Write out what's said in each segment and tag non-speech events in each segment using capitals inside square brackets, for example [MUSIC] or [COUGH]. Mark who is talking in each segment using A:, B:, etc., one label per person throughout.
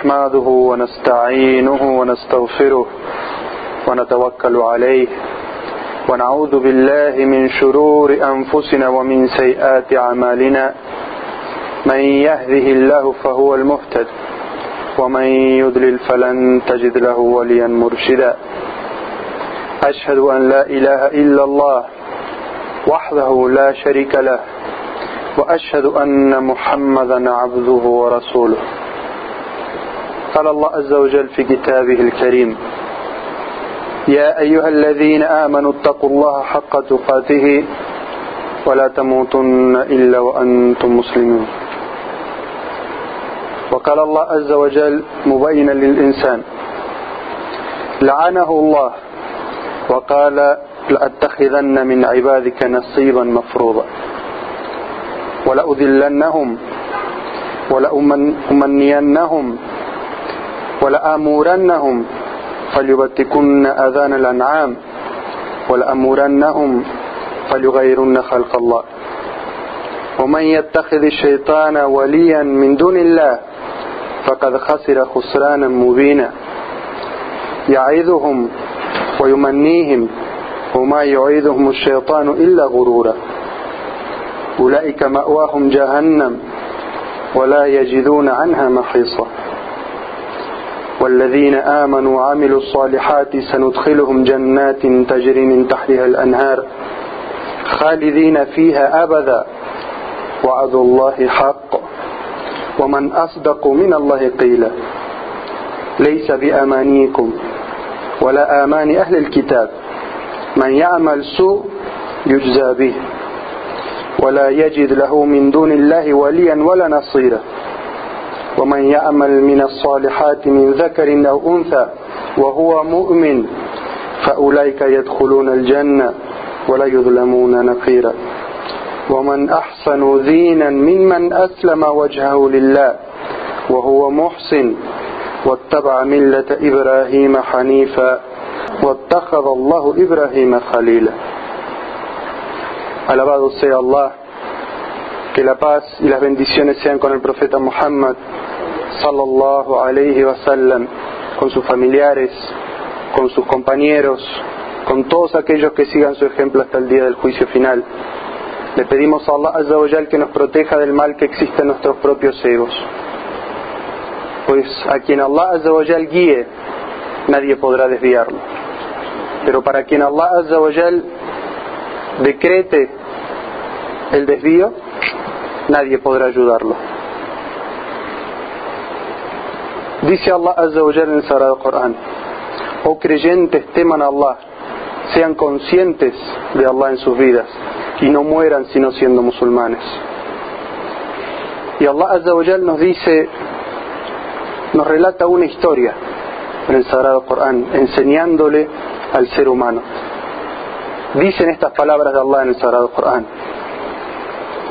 A: نحمده ونستعينه ونستغفره ونتوكل عليه ونعوذ بالله من شرور أنفسنا ومن سيئات أعمالنا. من يهده الله فهو المهتد ومن يضلل فلن تجد له وليا مرشدا. أشهد أن لا إله إلا الله وحده لا شريك له وأشهد أن محمدا عبده ورسوله. قال الله عز وجل في كتابه الكريم. يا أيها الذين آمنوا اتقوا الله حق تقاته ولا تموتن إلا وأنتم مسلمون. وقال الله عز وجل مبينا للإنسان لعنه الله وقال لأتخذن من عبادك نصيبا مفروضا. ولأذلنهم ولأمنينهم ولآمورنهم فليبتكن أذان الأنعام ولأمورنهم فليغيرن خلق الله. ومن يتخذ الشيطان وليا من دون الله فقد خسر خسرانا مبينا. يعظهم ويمنيهم وما يعيذهم الشيطان إلا غرورا. أولئك مأواهم جهنم ولا يجدون عنها محيصا. والذين آمنوا وعملوا الصالحات سندخلهم جنات تجري من تحتها الأنهار خالدين فيها أبدا. وعد الله حق. ومن أصدق من الله قيلا. ليس بأمانيكم ولا آمان أهل الكتاب. من يعمل سوء يجزى به. ولا يجد له من دون الله وليا ولا نصيرا. ومن يعمل من الصالحات من ذكر أو أنثى وهو مؤمن فأولئك يدخلون الجنة ولا يظلمون نقيرا. ومن أحسن دينا ممن أسلم وجهه لله وهو محسن واتبع ملة إبراهيم حنيفا واتخذ الله إبراهيم خليلا. Alabado sea Allah, que la paz y las bendiciones sean con el profeta Muhammad sallallahu alayhi con sus familiares, con sus compañeros, con todos aquellos que sigan su ejemplo hasta el día del juicio final. Le pedimos a Allah Azza que nos proteja del mal que existe en nuestros propios egos. Pues a quien Allah Azza guíe, nadie podrá desviarlo. Pero para quien Allah Azza decrete el desvío, nadie podrá ayudarlo. Dice Allah Azza wa en el Sagrado Corán, oh creyentes teman a Allah, sean conscientes de Allah en sus vidas y no mueran sino siendo musulmanes. Y Allah Azza wa nos dice, nos relata una historia en el Sagrado Corán, enseñándole al ser humano. Dicen estas palabras de Allah en el Sagrado Corán.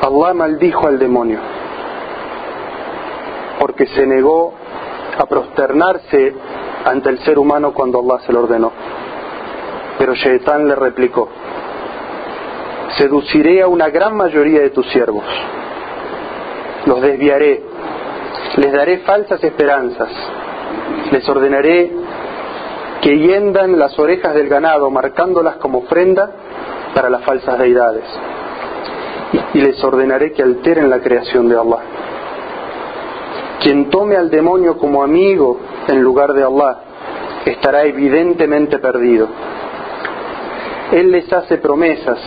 A: Allah maldijo al demonio porque se negó a prosternarse ante el ser humano cuando Allah se lo ordenó. Pero Shaitán le replicó, seduciré a una gran mayoría de tus siervos, los desviaré, les daré falsas esperanzas, les ordenaré que hiendan las orejas del ganado marcándolas como ofrenda para las falsas deidades, y les ordenaré que alteren la creación de Allah. Quien tome al demonio como amigo en lugar de Allah estará evidentemente perdido. Él les hace promesas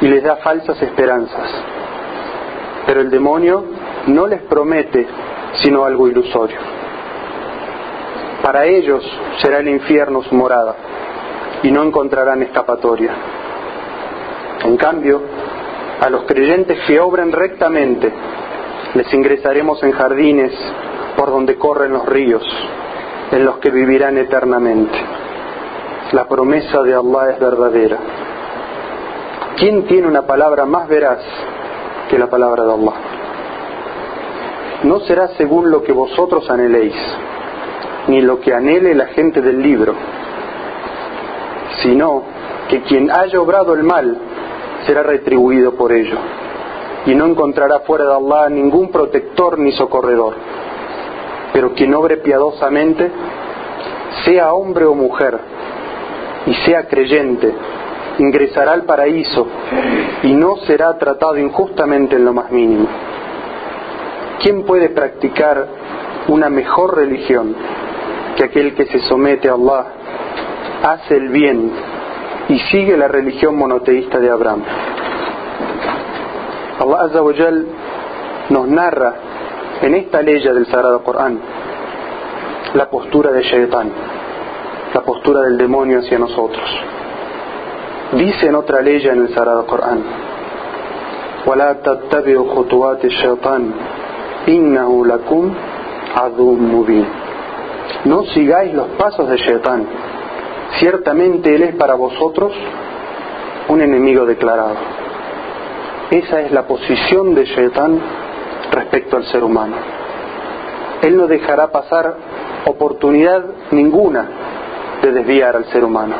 A: y les da falsas esperanzas, pero el demonio no les promete sino algo ilusorio. Para ellos será el infierno su morada y no encontrarán escapatoria. En cambio, a los creyentes que obren rectamente, les ingresaremos en jardines por donde corren los ríos, en los que vivirán eternamente. La promesa de Allah es verdadera. ¿Quién tiene una palabra más veraz que la palabra de Allah? No será según lo que vosotros anheléis, ni lo que anhele la gente del libro, sino que quien haya obrado el mal será retribuido por ello y no encontrará fuera de Allah ningún protector ni socorredor. Pero quien obre piadosamente, sea hombre o mujer, y sea creyente, ingresará al paraíso y no será tratado injustamente en lo más mínimo. ¿Quién puede practicar una mejor religión que aquel que se somete a Allah, hace el bien y sigue la religión monoteísta de Abraham? Allah Azza wa Jal nos narra en esta ley del Sagrado Corán la postura de Shaitán, la postura del demonio hacia nosotros. Dice en otra ley en el Sagrado Corán, ولا تتبعوا خطوات الشيطان إنه لكم عدو مبين No sigáis los pasos de Shaitán, ciertamente él es para vosotros un enemigo declarado. Esa es la posición de Shaitán respecto al ser humano. Él no dejará pasar oportunidad ninguna de desviar al ser humano.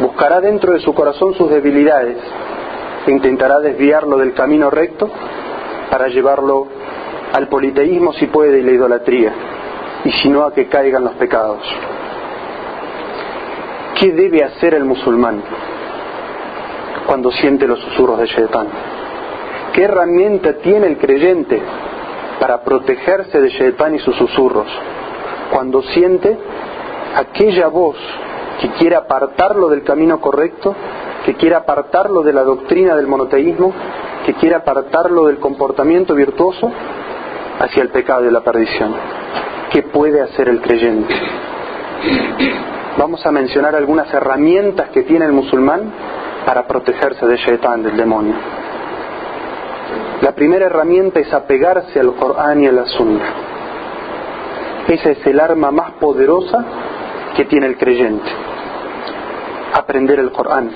A: Buscará dentro de su corazón sus debilidades e intentará desviarlo del camino recto para llevarlo al politeísmo si puede y la idolatría, y si no a que caigan los pecados. ¿Qué debe hacer el musulmán? Cuando siente los susurros de Shaitán? ¿Qué herramienta tiene el creyente para protegerse de Shaitán y sus susurros? Cuando siente aquella voz que quiere apartarlo del camino correcto, que quiere apartarlo de la doctrina del monoteísmo, que quiere apartarlo del comportamiento virtuoso hacia el pecado y la perdición. ¿Qué puede hacer el creyente? Vamos a mencionar algunas herramientas que tiene el musulmán para protegerse de Shaitán, del demonio. La primera herramienta es apegarse al Corán y a la Sunna. Esa es el arma más poderosa que tiene el creyente. Aprender el Corán,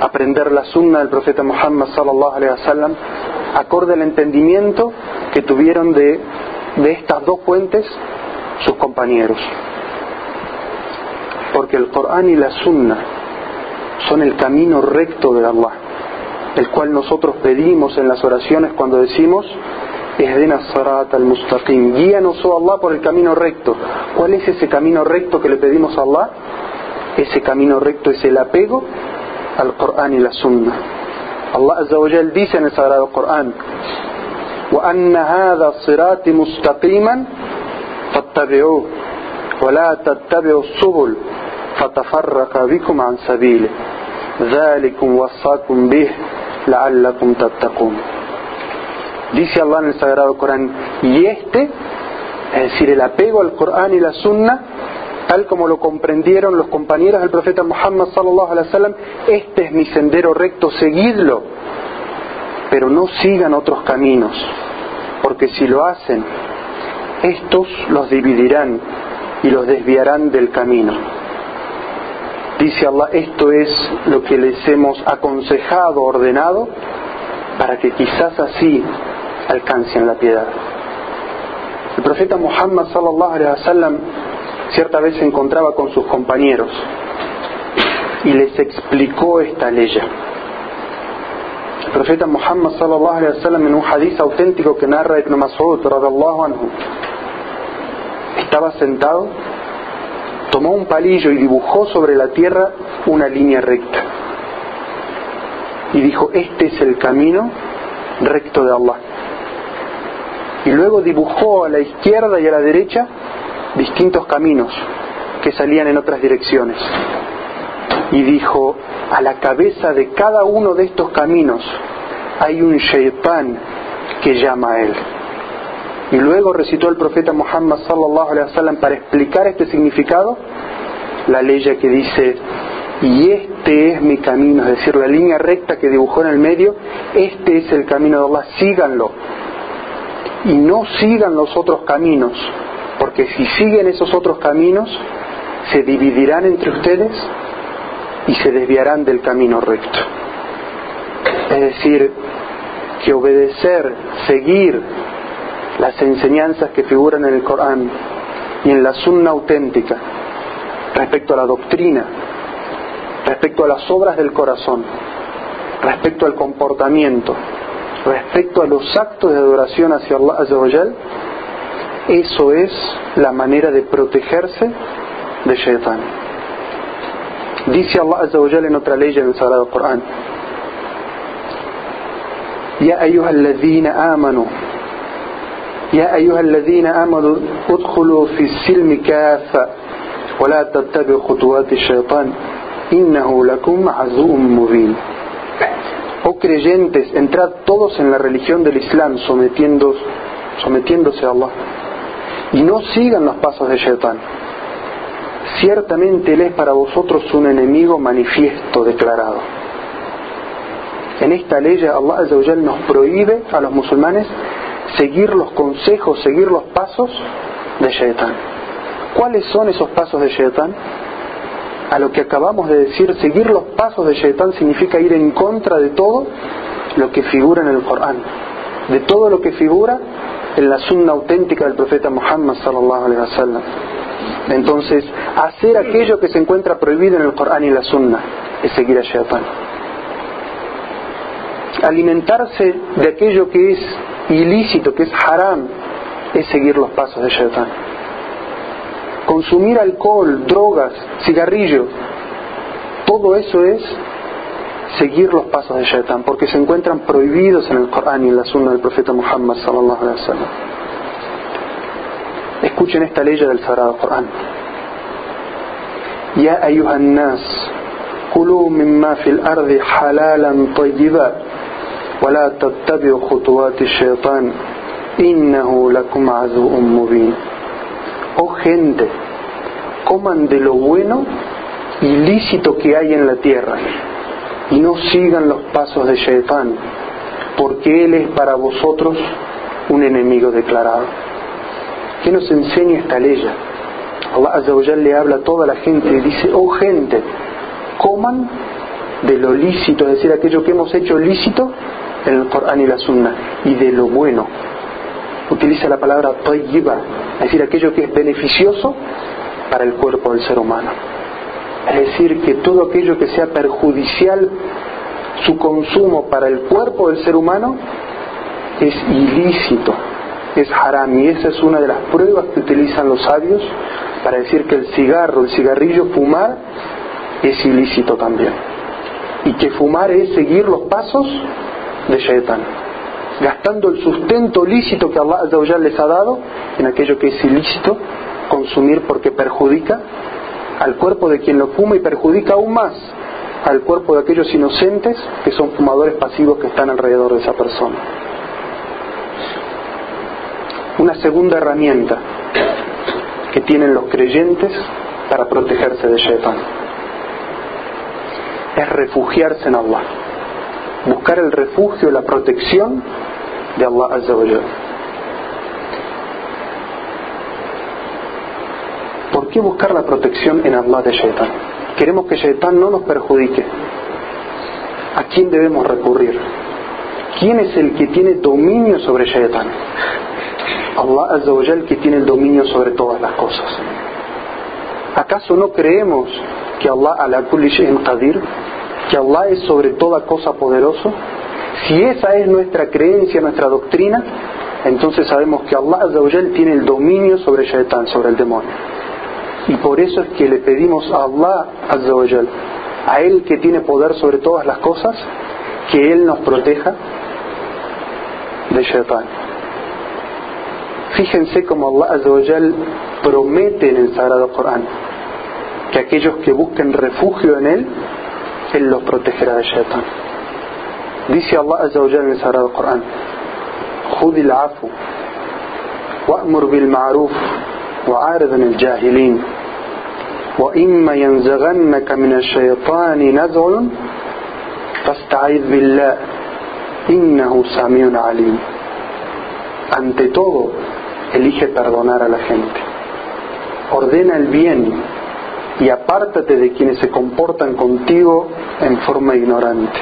A: aprender la Sunna del profeta Muhammad sallallahu alaihi wasallam, acorde al entendimiento que tuvieron de, de estas dos fuentes sus compañeros. Porque el Corán y la Sunna son el camino recto de Allah, el cual nosotros pedimos en las oraciones cuando decimos Ehdena Sarat al-Mustaqim. Guíanos, oh Allah, por el camino recto. ¿Cuál es ese camino recto que le pedimos a Allah? Ese camino recto es el apego al Corán y la Sunna. Allah Azza wa Jal dice en el Sagrado Corán, وأن هذا صراطي مستقيما فاتبعوه ولا تتبعوا السبل فتفرق بكم عن سبيله ذلكم وصاكم به لعلكم تتقون Dice Allah en el Sagrado Corán, y este, es decir, el apego al Corán y la Sunna, tal como lo comprendieron los compañeros del profeta Muhammad sallallahu alaihi wasallam, este es mi sendero recto, seguidlo, pero no sigan otros caminos, porque si lo hacen, estos los dividirán y los desviarán del camino. Dice Allah, esto es lo que les hemos aconsejado, ordenado, para que quizás así alcancen la piedad. El profeta Muhammad sallallahu alaihi wasallam cierta vez se encontraba con sus compañeros y les explicó esta ley. El profeta Muhammad sallallahu alaihi wasallam en un hadith auténtico que narra Ibn Mas'ud anhu estaba sentado, tomó un palillo y dibujó sobre la tierra una línea recta. Y dijo, este es el camino recto de Allah. Y luego dibujó a la izquierda y a la derecha distintos caminos que salían en otras direcciones. Y dijo, a la cabeza de cada uno de estos caminos hay un shaitán que llama a él. Y luego recitó el profeta Muhammad sallallahu alaihi wasallam para explicar este significado la ley que dice y este es mi camino, es decir, la línea recta que dibujó en el medio, este es el camino de Allah, síganlo. Y no sigan los otros caminos, porque si siguen esos otros caminos, se dividirán entre ustedes y se desviarán del camino recto. Es decir, que obedecer, seguir las enseñanzas que figuran en el Corán y en la sunna auténtica respecto a la doctrina, respecto a las obras del corazón, respecto al comportamiento, respecto a los actos de adoración hacia Allah eso es la manera de protegerse de Shaitan. Dice Allah Azza en otra ley en el Sagrado Corán: Ya alladhina amanu يا أيها الذين آمنوا ادخلوا في السلم كافة ولا تتبعوا خطوات الشيطان إنه لكم عزو مبين Oh creyentes, entrad todos en la religión del Islam sometiéndose, sometiéndose a Allah y no sigan los pasos de Shaitan. Ciertamente Él es para vosotros un enemigo manifiesto, declarado. En esta ley Allah nos prohíbe a los musulmanes seguir los consejos, seguir los pasos de Shaitan. ¿Cuáles son esos pasos de Shaitan? A lo que acabamos de decir, seguir los pasos de Shaitan significa ir en contra de todo lo que figura en el Corán, de todo lo que figura en la sunna auténtica del profeta Muhammad sallallahu alaihi wasallam. Entonces, hacer aquello que se encuentra prohibido en el Corán y la sunna es seguir a Shaitan. Alimentarse de aquello que es ilícito, que es haram, es seguir los pasos de Shaitan. Consumir alcohol, drogas, cigarrillos, todo eso es seguir los pasos de Shaitan, porque se encuentran prohibidos en el Corán y en la Sunna del profeta Muhammad sallallahu alaihi wasallam. Escuchen esta ley del Sagrado Corán. Ya ayuhan nas, kulu mimma fil ardi halalan tayyiba ولا تتبعوا خطوات الشيطان إنه لكم عدو مبين Oh gente, coman de lo bueno ilícito que hay en la tierra y no sigan los pasos de Shaitán, porque él es para vosotros un enemigo declarado. ¿Qué nos enseña esta ley? Allah Azza le habla a toda la gente y dice, oh gente, coman de lo lícito, es decir, aquello que hemos hecho lícito en el Corán y la Sunna, y de lo bueno. Utiliza la palabra tayyiba, es decir, aquello que es beneficioso para el cuerpo del ser humano. Es decir, que todo aquello que sea perjudicial, su consumo para el cuerpo del ser humano, es ilícito, es haram. Y esa es una de las pruebas que utilizan los sabios para decir que el cigarro, el cigarrillo, fumar, es ilícito también. Y que fumar es seguir los pasos de Shaitan, gastando el sustento lícito que Allah les ha dado en aquello que es ilícito consumir porque perjudica al cuerpo de quien lo fuma y perjudica aún más al cuerpo de aquellos inocentes que son fumadores pasivos que están alrededor de esa persona. Una segunda herramienta que tienen los creyentes para protegerse de Shaitan es refugiarse en Allah, buscar el refugio, la protección de Allah Azza ¿Por qué buscar la protección en Allah de Shaitan? Queremos que Shaitan no nos perjudique. ¿A quién debemos recurrir? ¿Quién es el que tiene dominio sobre Shaitan? Allah Azza wa que tiene el dominio sobre todas las cosas. ¿Acaso no creemos que Allah ala kulli qadir, que Allah es sobre toda cosa poderoso? Si esa es nuestra creencia, nuestra doctrina, entonces sabemos que Allah Azza wa tiene el dominio sobre Shaitan, sobre el demonio. Y por eso es que le pedimos a Allah Azza a Él que tiene poder sobre todas las cosas, que Él nos proteja de Shaitan. Fíjense como Allah promete en el Sagrado Corán que aquellos que busquen refugio en Él, إلا برد كراء الشيطان ديسي الله عز وجل من سراء القرآن خذ العفو وأمر بالمعروف وعارض من الجاهلين. وإما ينزغنك من الشيطان نزع فاستعيذ بالله إنه سميع عليم. Ante todo, elige perdonar a la gente. Ordena el bien y apártate de quienes se comportan contigo en forma ignorante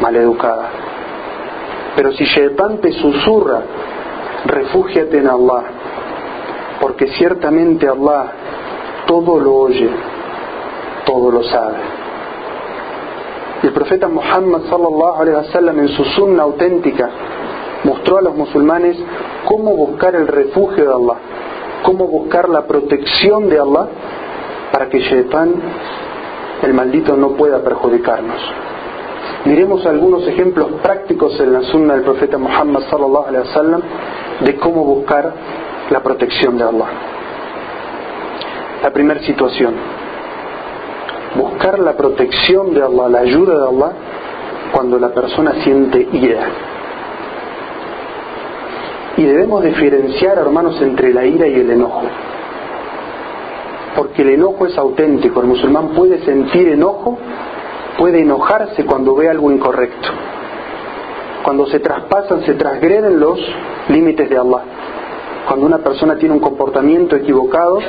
A: maleducada pero si Shaitan te susurra refúgiate en Allah porque ciertamente Allah todo lo oye, todo lo sabe. El profeta Muhammad sallallahu alaihi wasallam en su sunna auténtica mostró a los musulmanes cómo buscar el refugio de Allah, cómo buscar la protección de Allah para que Shaitan, el maldito, no pueda perjudicarnos. Miremos algunos ejemplos prácticos en la sunna del profeta Muhammad sallallahu alaihi wasallam de cómo buscar la protección de Allah. La primera situación, buscar la protección de Allah, la ayuda de Allah, cuando la persona siente ira. Y debemos diferenciar, hermanos, entre la ira y el enojo. Porque el enojo es auténtico. El musulmán puede sentir enojo, puede enojarse cuando ve algo incorrecto. Cuando se traspasan, se transgreden los límites de Allah cuando una persona tiene un comportamiento equivocado,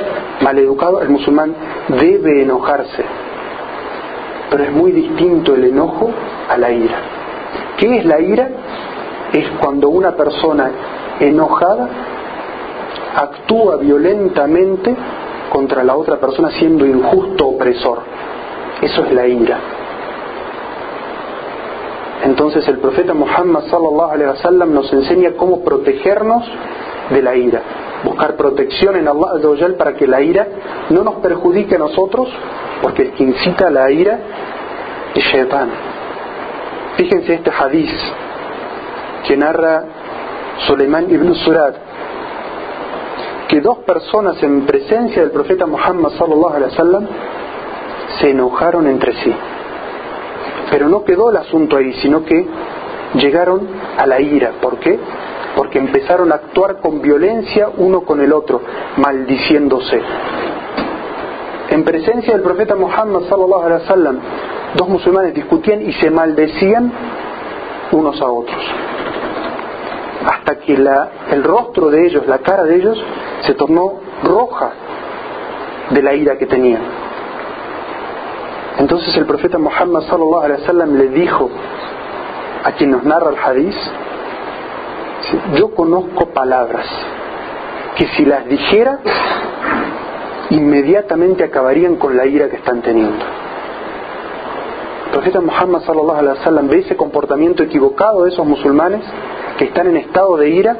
A: maleducado, el musulmán debe enojarse. Pero es muy distinto el enojo a la ira. ¿Qué es la ira? Es cuando una persona enojada actúa violentamente contra la otra persona siendo injusto opresor. Eso es la ira. Entonces el profeta Muhammad sallallahu alaihi wasallam nos enseña cómo protegernos de la ira. Buscar protección en Allah para que la ira no nos perjudique a nosotros, porque el que incita a la ira es Shaitan. Fíjense este hadiz que narra Suleiman ibn Surat, que dos personas en presencia del profeta Muhammad sallallahu alaihi wasallam se enojaron entre sí. Pero no quedó el asunto ahí, sino que llegaron a la ira. ¿Por qué? porque empezaron a actuar con violencia uno con el otro, maldiciéndose. En presencia del profeta Muhammad sallallahu alaihi wasallam, dos musulmanes discutían y se maldecían unos a otros. Hasta que el rostro de ellos, la cara de ellos, se tornó roja de la ira que tenían. Entonces el profeta Muhammad sallallahu alaihi wasallam le dijo a quien nos narra el hadiz, yo conozco palabras que si las dijera, inmediatamente acabarían con la ira que están teniendo. El profeta Muhammad sallallahu alaihi wasallam ve ese comportamiento equivocado de esos musulmanes que están en estado de ira,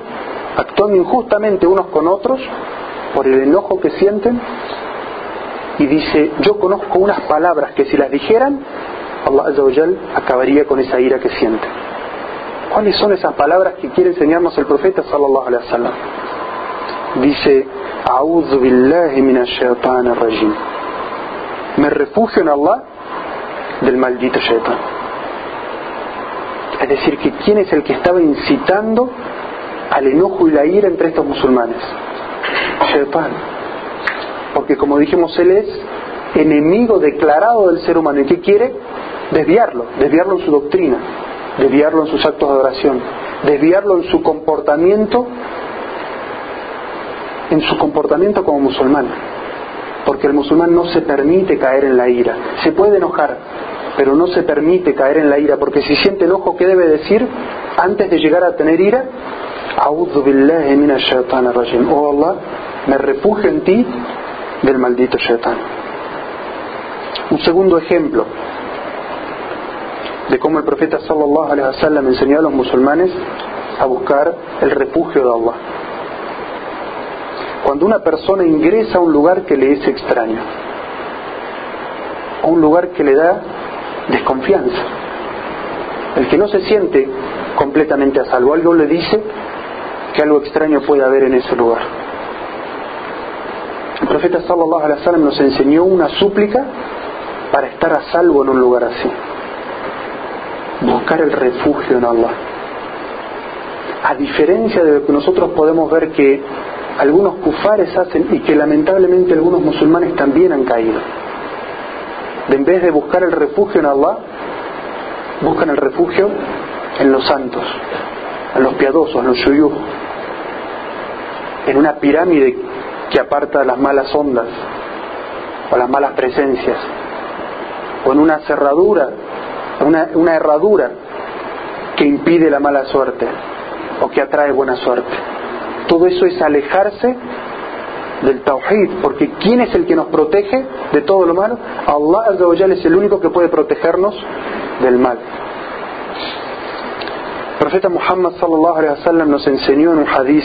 A: actuando injustamente unos con otros por el enojo que sienten. Y dice, yo conozco unas palabras que si las dijeran, Allah Azza acabaría con esa ira que sienten. ¿Cuáles son esas palabras que quiere enseñarnos el profeta sallallahu alaihi wasallam? Dice, billahi rajim. Me refugio en Allah del maldito shaitan. Es decir, que quién es el que estaba incitando al enojo y la ira entre estos musulmanes. Porque como dijimos, él es enemigo declarado del ser humano. ¿Y qué quiere? Desviarlo, desviarlo en su doctrina, desviarlo en sus actos de oración, desviarlo en su comportamiento, en su comportamiento como musulmán. Porque el musulmán no se permite caer en la ira. Se puede enojar, pero no se permite caer en la ira, porque si siente enojo, ¿qué debe decir antes de llegar a tener ira? Oh Allah, me refugio en ti del maldito shaitan. Un segundo ejemplo de cómo el profeta sallallahu alaihi wasallam enseñó a los musulmanes a buscar el refugio de Allah. Cuando una persona ingresa a un lugar que le es extraño, a un lugar que le da desconfianza, el que no se siente completamente a salvo, algo le dice que algo extraño puede haber en ese lugar. El profeta sallallahu alaihi wasallam nos enseñó una súplica para estar a salvo en un lugar así. Buscar el refugio en Allah. A diferencia de lo que nosotros podemos ver que algunos kufares hacen y que lamentablemente algunos musulmanes también han caído. De en vez de buscar el refugio en Allah, buscan el refugio en los santos, en los piadosos, en los shuyuh, en una pirámide que aparta las malas ondas o las malas presencias, o en una cerradura, una, una herradura que impide la mala suerte o que atrae buena suerte. Todo eso es alejarse del tawhid, porque ¿quién es el que nos protege de todo lo malo? Allah Azza es el único que puede protegernos del mal. El profeta Muhammad sallallahu alaihi wasallam nos enseñó en un hadith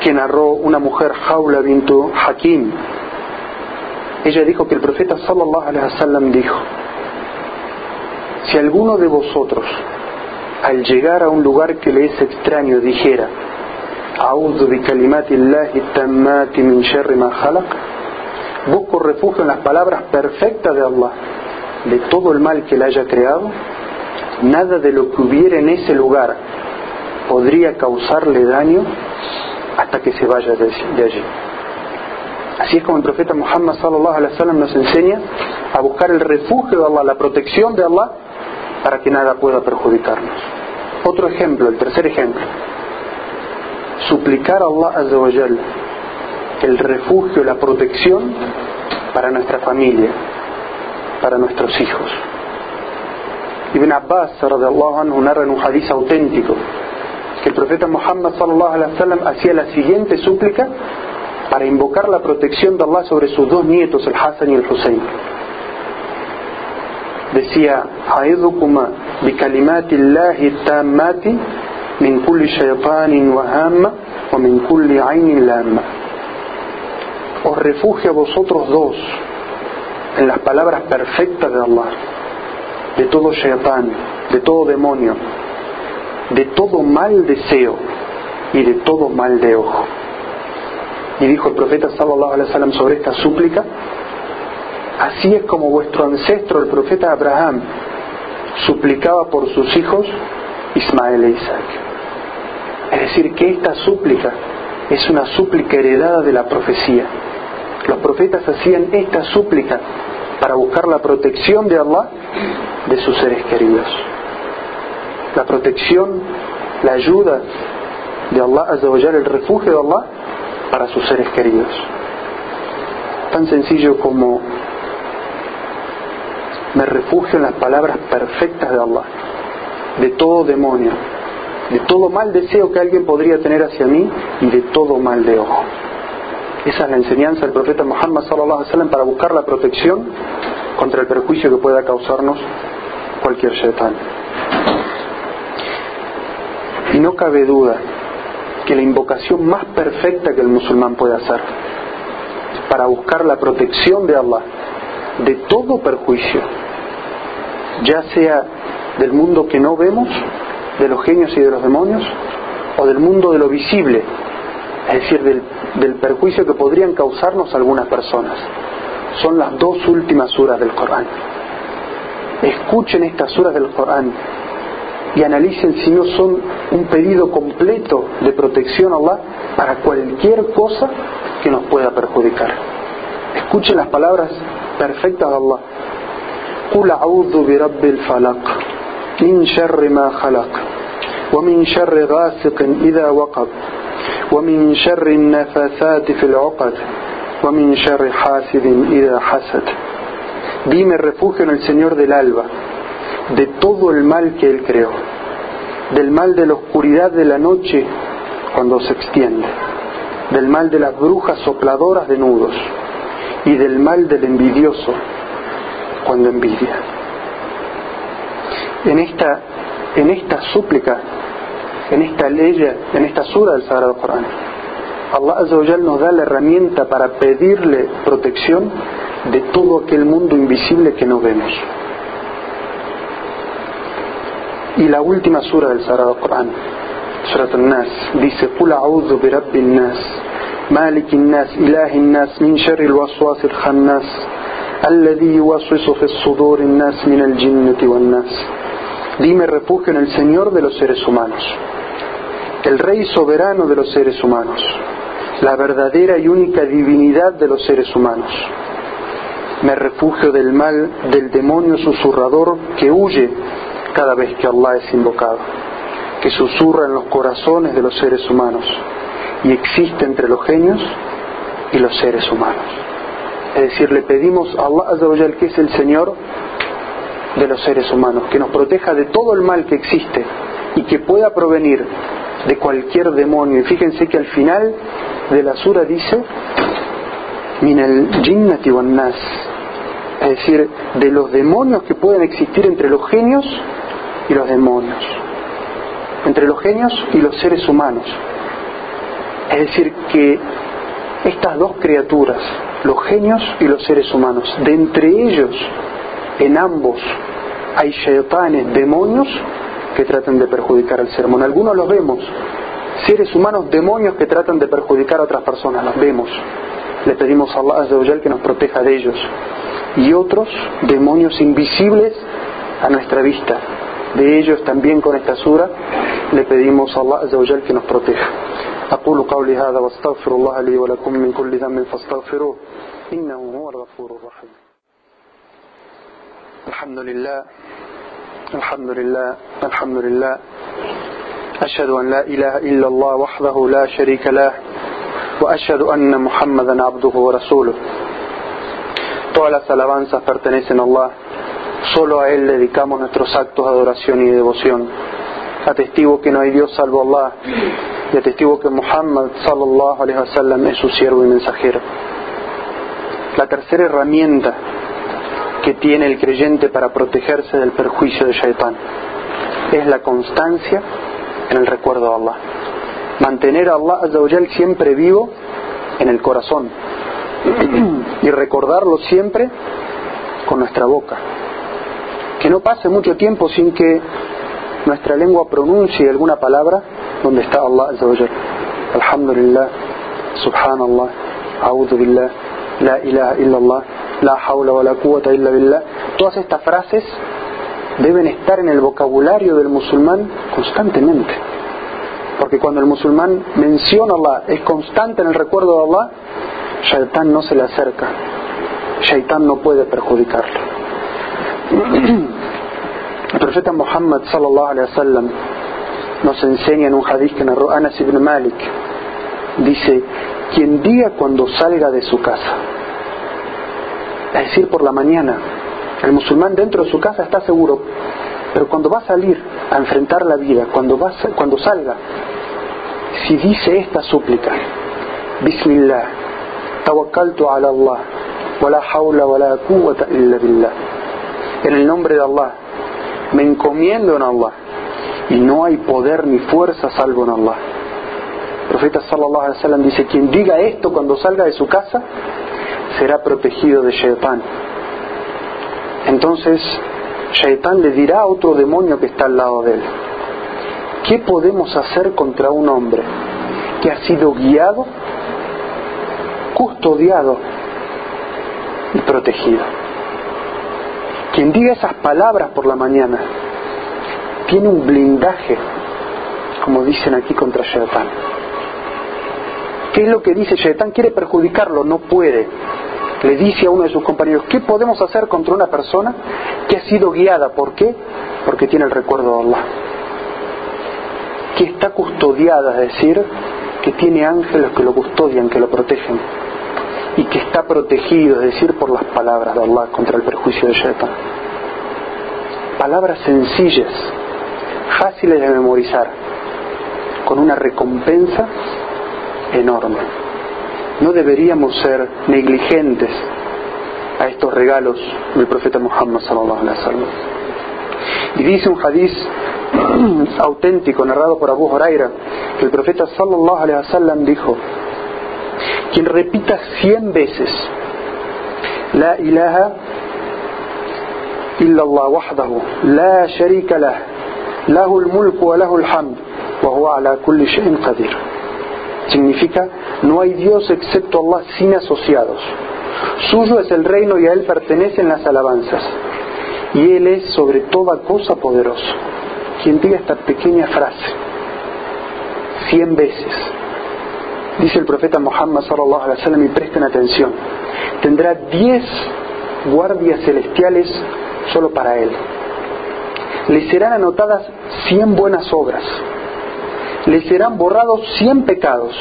A: que narró una mujer, Jaula bintu Hakim. Ella dijo que el profeta sallallahu alaihi wasallam dijo: Si alguno de vosotros al llegar a un lugar que le es extraño dijera Busco refugio en las palabras perfectas de Allah de todo el mal que le haya creado. Nada de lo que hubiera en ese lugar podría causarle daño hasta que se vaya de allí. Así es como el profeta Muhammad sallallahu alaihi wasallam nos enseña a buscar el refugio de Allah, la protección de Allah, para que nada pueda perjudicarnos. Otro ejemplo, el tercer ejemplo suplicar a Allah Azza el refugio, la protección para nuestra familia, para nuestros hijos. Ibn Abbas anhu narra en un hadith auténtico que el profeta Muhammad sallallahu alaihi wasallam hacía la siguiente súplica para invocar la protección de Allah sobre sus dos nietos, el Hassan y el Hussein. Decía, "A'idhukuma bi kalimatillahi tammati Os refugio a vosotros dos en las palabras perfectas de Allah, de todo shaytan, de todo demonio, de todo mal deseo y de todo mal de ojo. Y dijo el profeta sallallahu alaihi wasallam sobre esta súplica, así es como vuestro ancestro, el profeta Abraham, suplicaba por sus hijos Ismael e Isaac. Es decir, que esta súplica es una súplica heredada de la profecía. Los profetas hacían esta súplica para buscar la protección de Allah de sus seres queridos. La protección, la ayuda de Allah, el refugio de Allah para sus seres queridos. Tan sencillo como me refugio en las palabras perfectas de Allah, de todo demonio, de todo mal deseo que alguien podría tener hacia mí y de todo mal de ojo. Esa es la enseñanza del profeta Muhammad sallallahu alaihi wasallam para buscar la protección contra el perjuicio que pueda causarnos cualquier shaitan. Y no cabe duda que la invocación más perfecta que el musulmán puede hacer para buscar la protección de Allah de todo perjuicio, ya sea del mundo que no vemos, de los genios y de los demonios, o del mundo de lo visible, es decir, del, del perjuicio que podrían causarnos algunas personas. Son las dos últimas suras del Corán. Escuchen estas suras del Corán y analicen si no son un pedido completo de protección a Allah para cualquier cosa que nos pueda perjudicar. Escuchen las palabras perfectas de Allah. قل أعوذ برب الفلق من شر ما خلق ومن شر غاسق إذا وقب ومن شر النفاثات في العقد ومن شر حاسد إذا حسد Dime refugio en el Señor del alba, de todo el mal que Él creó, del mal de la oscuridad de la noche cuando se extiende, del mal de las brujas sopladoras de nudos y del mal del envidioso cuando envidia. En esta, en esta súplica, en esta ley, en esta sura del Sagrado Corán, Allah Azawajal nos da la herramienta para pedirle protección de todo aquel mundo invisible que no vemos. Y la última sura del Sagrado Corán, Surat al-Nas, dice: Qul a'udhu bi rabbin nas, malikin nas, ilahin nas, min sharri al-waswas al-khannas. الذي يوسوس في الصدور الناس من الجنة والناس Dime refugio en el Señor de los seres humanos, el Rey soberano de los seres humanos, la verdadera y única divinidad de los seres humanos. Me refugio del mal del demonio susurrador que huye cada vez que Allah es invocado, que susurra en los corazones de los seres humanos y existe entre los genios y los seres humanos. Es decir, le pedimos a Allah Azza que es el Señor de los seres humanos, que nos proteja de todo el mal que existe y que pueda provenir de cualquier demonio. Y fíjense que al final de la sura dice, min el jinnati nas, es decir, de los demonios que pueden existir entre los genios y los demonios, entre los genios y los seres humanos. Es decir, que estas dos criaturas, los genios y los seres humanos, de entre ellos, en ambos, hay shaitanes, demonios que tratan de perjudicar al ser humano. Algunos los vemos, seres humanos, demonios que tratan de perjudicar a otras personas, los vemos. Le pedimos a Allah Azza que nos proteja de ellos. Y otros, demonios invisibles a nuestra vista. De ellos también con esta sura le pedimos a Allah Azza que nos proteja. أقول قولي هذا واستغفر الله لي ولكم من كل ذنب فاستغفروه. إنه هو الغفور الرحيم. الحمد لله الحمد لله الحمد لله. أشهد أن لا إله إلا الله وحده لا شريك له وأشهد أن محمدا عبده ورسوله. Todas las alabanzas pertenecen a Allah. Solo a Él dedicamos nuestros actos de adoración y devoción. Atestigo que no hay Dios salvo Allah. Y atestigo que Muhammad sallallahu alaihi wasallam es su siervo y mensajero. La tercera herramienta que tiene el creyente para protegerse del perjuicio de Shaitán es la constancia en el recuerdo de Allah. Mantener a Allah Azza siempre vivo en el corazón [CLEARS THROAT] y recordarlo siempre con nuestra boca. Que no pase mucho tiempo sin que nuestra lengua pronuncie alguna palabra donde está Allah Alhamdulillah, Subhanallah, A'udhu Billah, La ilaha illallah, La hawla wa la quwwata illa billah. Todas estas frases deben estar en el vocabulario del musulmán constantemente. Porque cuando el musulmán menciona a Allah, es constante en el recuerdo de Allah, Shaitán no se le acerca. Shaitán no puede perjudicarle. [CLEARS THROAT] El profeta Muhammad sallallahu alaihi wasallam nos enseña en un hadith que narró Anas ibn Malik. Dice, quien diga cuando salga de su casa, es decir, por la mañana, el musulmán dentro de su casa está seguro, pero cuando va a salir a enfrentar la vida, cuando, va, cuando salga, si dice esta súplica, Bismillah, tawakkaltu ala Allah, wa la hawla wa la illa billah, en el nombre de Allah, me encomiendo en Allah y no hay poder ni fuerza salvo en Allah. El profeta sallallahu alaihi wasallam dice, quien diga esto cuando salga de su casa será protegido de Shaitan. Entonces, Shaitan le dirá a otro demonio que está al lado de él, ¿qué podemos hacer contra un hombre que ha sido guiado, custodiado y protegido? Quien diga esas palabras por la mañana tiene un blindaje, como dicen aquí contra Shaitan. ¿Qué es lo que dice Shaitan? Quiere perjudicarlo, no puede. Le dice a uno de sus compañeros, ¿qué podemos hacer contra una persona que ha sido guiada? ¿Por qué? Porque tiene el recuerdo de Allah. Que está custodiada, es decir, que tiene ángeles que lo custodian, que lo protegen. Y que está protegido, es decir, por las palabras de Allah contra el perjuicio de Shaitan. Palabras sencillas, fáciles de memorizar, con una recompensa enorme. No deberíamos ser negligentes a estos regalos del profeta Muhammad sallallahu alaihi wasallam. Y dice un hadiz [CLEARS THROAT] auténtico narrado por Abu Huraira que el profeta sallallahu alaihi wasallam dijo: quien repita cien veces la ilaha illa Allah wahdahu la sharika lah lahu al-mulku wa lahu al-hamd wa huwa ala kulli shay'in Significa, no hay Dios excepto Allah sin asociados. Suyo es el reino y a Él pertenecen las alabanzas. Y Él es sobre toda cosa poderoso. Quien diga esta pequeña frase cien veces, dice el profeta Muhammad sallallahu alaihi wasallam y presten atención, tendrá diez guardias celestiales solo para Él. Le serán anotadas cien buenas obras le serán borrados cien pecados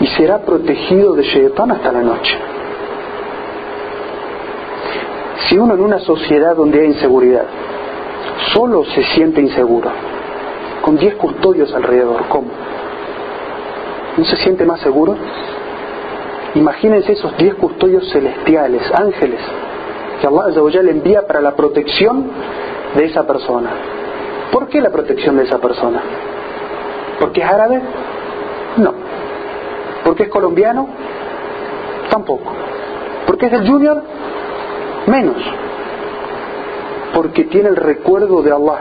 A: y será protegido de Shaitan hasta la noche. Si uno en una sociedad donde hay inseguridad solo se siente inseguro, con diez custodios alrededor, ¿cómo? ¿No se siente más seguro? Imagínense esos diez custodios celestiales, ángeles, que Allah le envía para la protección de esa persona. ¿Por qué la protección de esa persona? ¿Porque es árabe? No. ¿Porque es colombiano? Tampoco. ¿Porque es del Junior? Menos. Porque tiene el recuerdo de Allah.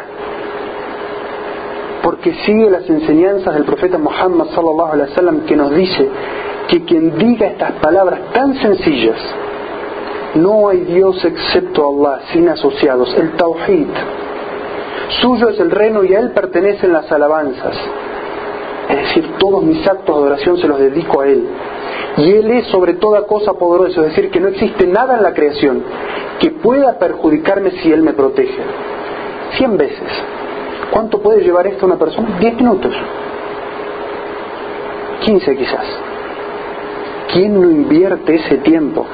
A: Porque sigue las enseñanzas del profeta Muhammad sallallahu alaihi wasallam que nos dice que quien diga estas palabras tan sencillas, no hay Dios excepto Allah, sin asociados, el Tawhid. Suyo es el reino y a él pertenecen las alabanzas. Es decir, todos mis actos de oración se los dedico a Él. Y Él es sobre toda cosa poderoso, es decir, que no existe nada en la creación que pueda perjudicarme si Él me protege. Cien veces. ¿Cuánto puede llevar esto a una persona? Diez minutos. Quince quizás. ¿Quién no invierte ese tiempo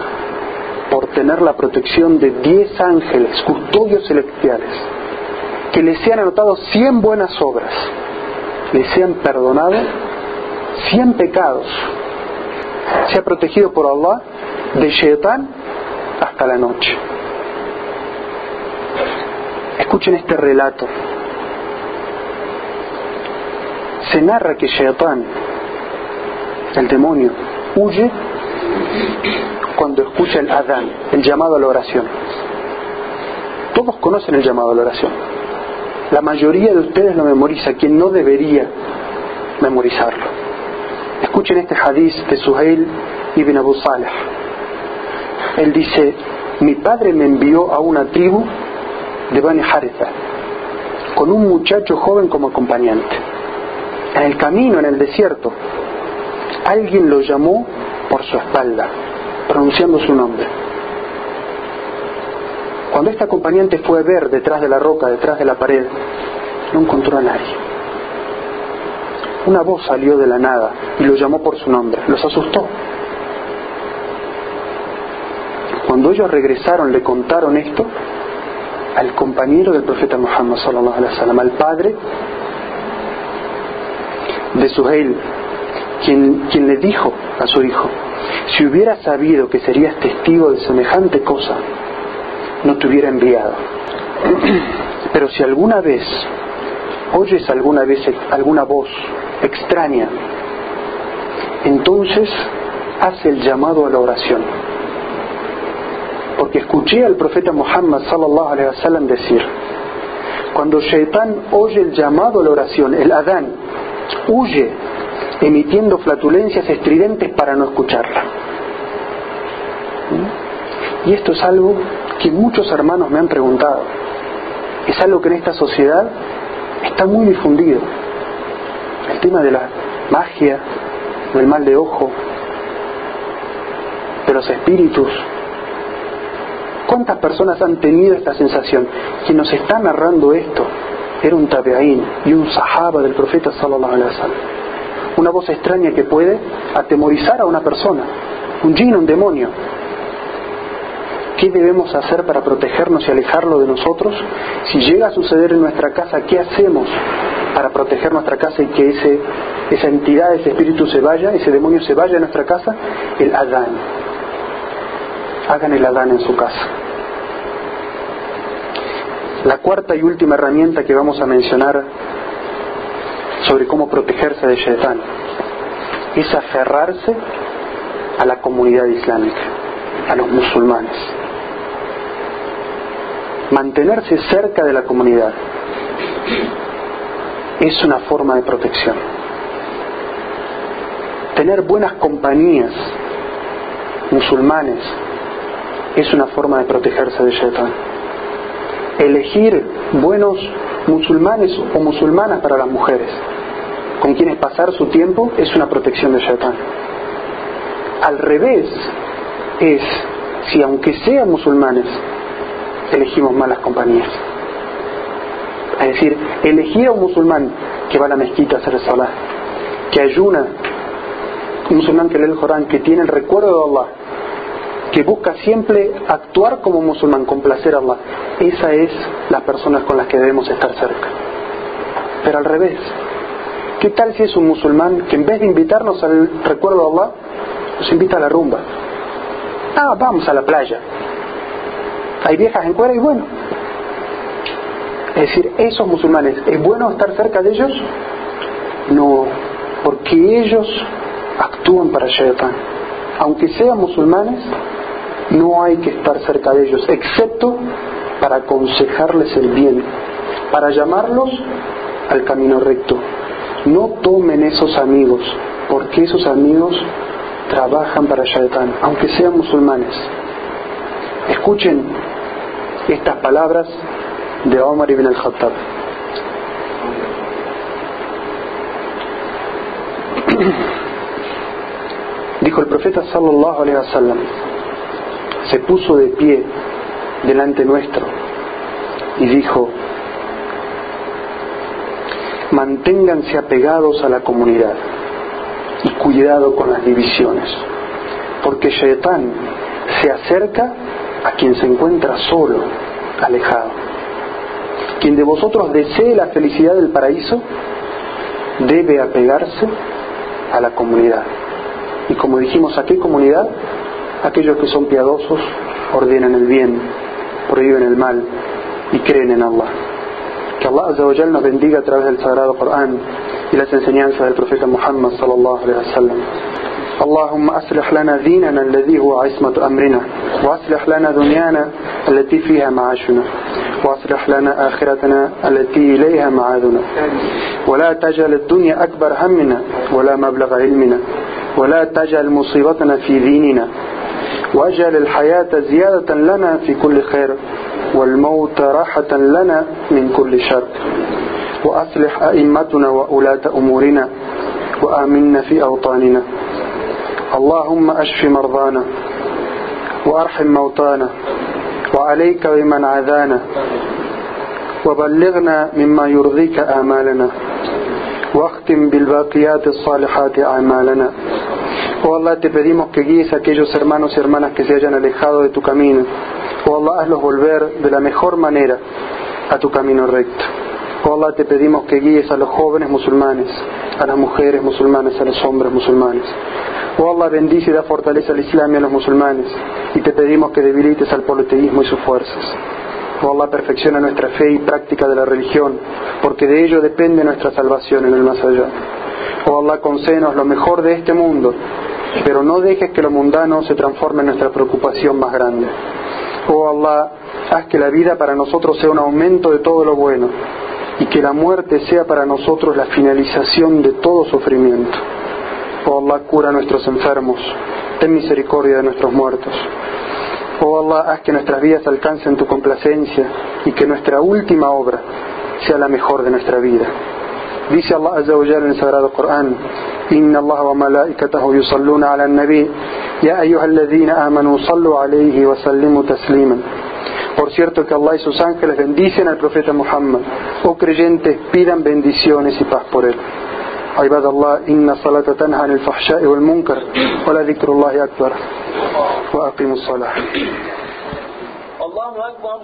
A: por tener la protección de diez ángeles, custodios celestiales, que le sean anotados cien buenas obras? le sean perdonados cien pecados, sea protegido por Allah de Shaitan hasta la noche. Escuchen este relato. Se narra que Shaitan, el demonio, huye cuando escucha el Adán, el llamado a la oración. Todos conocen el llamado a la oración. La mayoría de ustedes lo memoriza, quien no debería memorizarlo. Escuchen este hadiz de Suhail ibn Abu Saleh. Él dice, mi padre me envió a una tribu de Bani Haritha con un muchacho joven como acompañante. En el camino, en el desierto, alguien lo llamó por su espalda, pronunciando su nombre. Cuando este acompañante fue a ver detrás de la roca, detrás de la pared, no encontró a nadie. Una voz salió de la nada y lo llamó por su nombre. Los asustó. Cuando ellos regresaron, le contaron esto al compañero del profeta Muhammad wasallam, al padre de Suheil, quien, quien le dijo a su hijo, si hubiera sabido que serías testigo de semejante cosa, no te hubiera enviado. [CLEARS THROAT] Pero si alguna vez oyes alguna vez alguna voz extraña, entonces hace el llamado a la oración. Porque escuché al profeta Muhammad sallallahu alaihi wasallam decir, cuando Shaitán oye el llamado a la oración, el Adán, huye emitiendo flatulencias estridentes para no escucharla. ¿Mm? Y esto es algo que muchos hermanos me han preguntado. Es algo que en esta sociedad está muy difundido. El tema de la magia, del mal de ojo, de los espíritus. ¿Cuántas personas han tenido esta sensación? Quien nos está narrando esto era un tabeaín y un sahaba del profeta sallallahu. Una voz extraña que puede atemorizar a una persona, un jinn, un demonio. ¿Qué debemos hacer para protegernos y alejarlo de nosotros? Si llega a suceder en nuestra casa, ¿qué hacemos para proteger nuestra casa y que ese, esa entidad, ese espíritu se vaya, ese demonio se vaya de nuestra casa? El Adán. Hagan el Adán en su casa. La cuarta y última herramienta que vamos a mencionar sobre cómo protegerse de Shaitán es aferrarse a la comunidad islámica, a los musulmanes. Mantenerse cerca de la comunidad es una forma de protección. Tener buenas compañías musulmanes es una forma de protegerse de Shaitán. Elegir buenos musulmanes o musulmanas para las mujeres, con quienes pasar su tiempo, es una protección de Shaitán. Al revés es si aunque sean musulmanes, elegimos malas compañías. Es decir, elegir a un musulmán que va a la mezquita a hacer salah, que ayuna, un musulmán que lee el Corán, que tiene el recuerdo de Allah, que busca siempre actuar como musulmán, complacer a Allah. Esa es las personas con las que debemos estar cerca. Pero al revés, ¿qué tal si es un musulmán que en vez de invitarnos al recuerdo de Allah, nos invita a la rumba? Ah, vamos a la playa. Hay viejas en cuera y bueno. Es decir, esos musulmanes, ¿es bueno estar cerca de ellos? No, porque ellos actúan para Shaitan. Aunque sean musulmanes, no hay que estar cerca de ellos, excepto para aconsejarles el bien, para llamarlos al camino recto. No tomen esos amigos, porque esos amigos trabajan para Shaitan, aunque sean musulmanes. Escuchen estas palabras de Omar ibn al-Khattab. [CLEARS THROAT] Dijo el profeta sallallahu alaihi wasallam, se puso de pie delante nuestro y dijo, manténganse apegados a la comunidad y cuidado con las divisiones, porque Shaitán se acerca a quien se encuentra solo, alejado. Quien de vosotros desee la felicidad del paraíso debe apegarse a la comunidad. Y como dijimos, ¿a qué comunidad? Aquellos que son piadosos, ordenan el bien, prohíben el mal y creen en Allah. Que Allah nos bendiga a través del Sagrado Corán y las enseñanzas del profeta Muhammad sallallahu alaihi wasallam. اللهم أصلح لنا ديننا الذي هو عصمة أمرنا وأصلح لنا دنيانا التي فيها معاشنا وأصلح لنا آخرتنا التي إليها معادنا. ولا تجعل الدنيا أكبر همنا ولا مبلغ علمنا ولا تجعل مصيبتنا في ديننا. واجعل الحياة زيادة لنا في كل خير والموت راحة لنا من كل شر. وأصلح أئمتنا وأولاة أمورنا وآمنا في أوطاننا. اللهم أشف مرضانا وأرحم موتانا وعليك بمن عذانا وبلغنا مما يرضيك آمالنا واختم بالباقيات الصالحات أعمالنا Oh Allah, te pedimos que guíes a aquellos hermanos y hermanas que se hayan alejado de tu camino. Oh Allah, hazlos volver de la mejor manera a tu camino recto. Oh Allah, te pedimos que guíes a los jóvenes musulmanes, a las mujeres musulmanas, a los hombres musulmanes. Oh Allah, bendice y da fortaleza al Islam y a los musulmanes. Y te pedimos que debilites al politeísmo y sus fuerzas. Oh Allah, perfecciona nuestra fe y práctica de la religión, porque de ello depende nuestra salvación en el más allá. Oh Allah, concédenos lo mejor de este mundo, pero no dejes que lo mundano se transforme en nuestra preocupación más grande. Oh Allah, haz que la vida para nosotros sea un aumento de todo lo bueno y que la muerte sea para nosotros la finalización de todo sufrimiento. Oh Allah, cura a nuestros enfermos, ten misericordia de nuestros muertos. Oh Allah, haz que nuestras vidas alcancen tu complacencia y que nuestra última obra sea la mejor de nuestra vida. Dice Allah Azza wa Jalla en el Sagrado Corán, إن الله وملائكته يصلون على النبي يا أيها الذين آمنوا صلوا عليه وسلموا تسليما Por cierto que Allah y sus ángeles bendicen al profeta Muhammad. Oh creyentes, pidan bendiciones y paz por él. عباد الله إن الصلاة تنهى عن الفحشاء والمنكر ولذكر الله أكبر. وأقيموا الصلاة.
B: الله أكبر.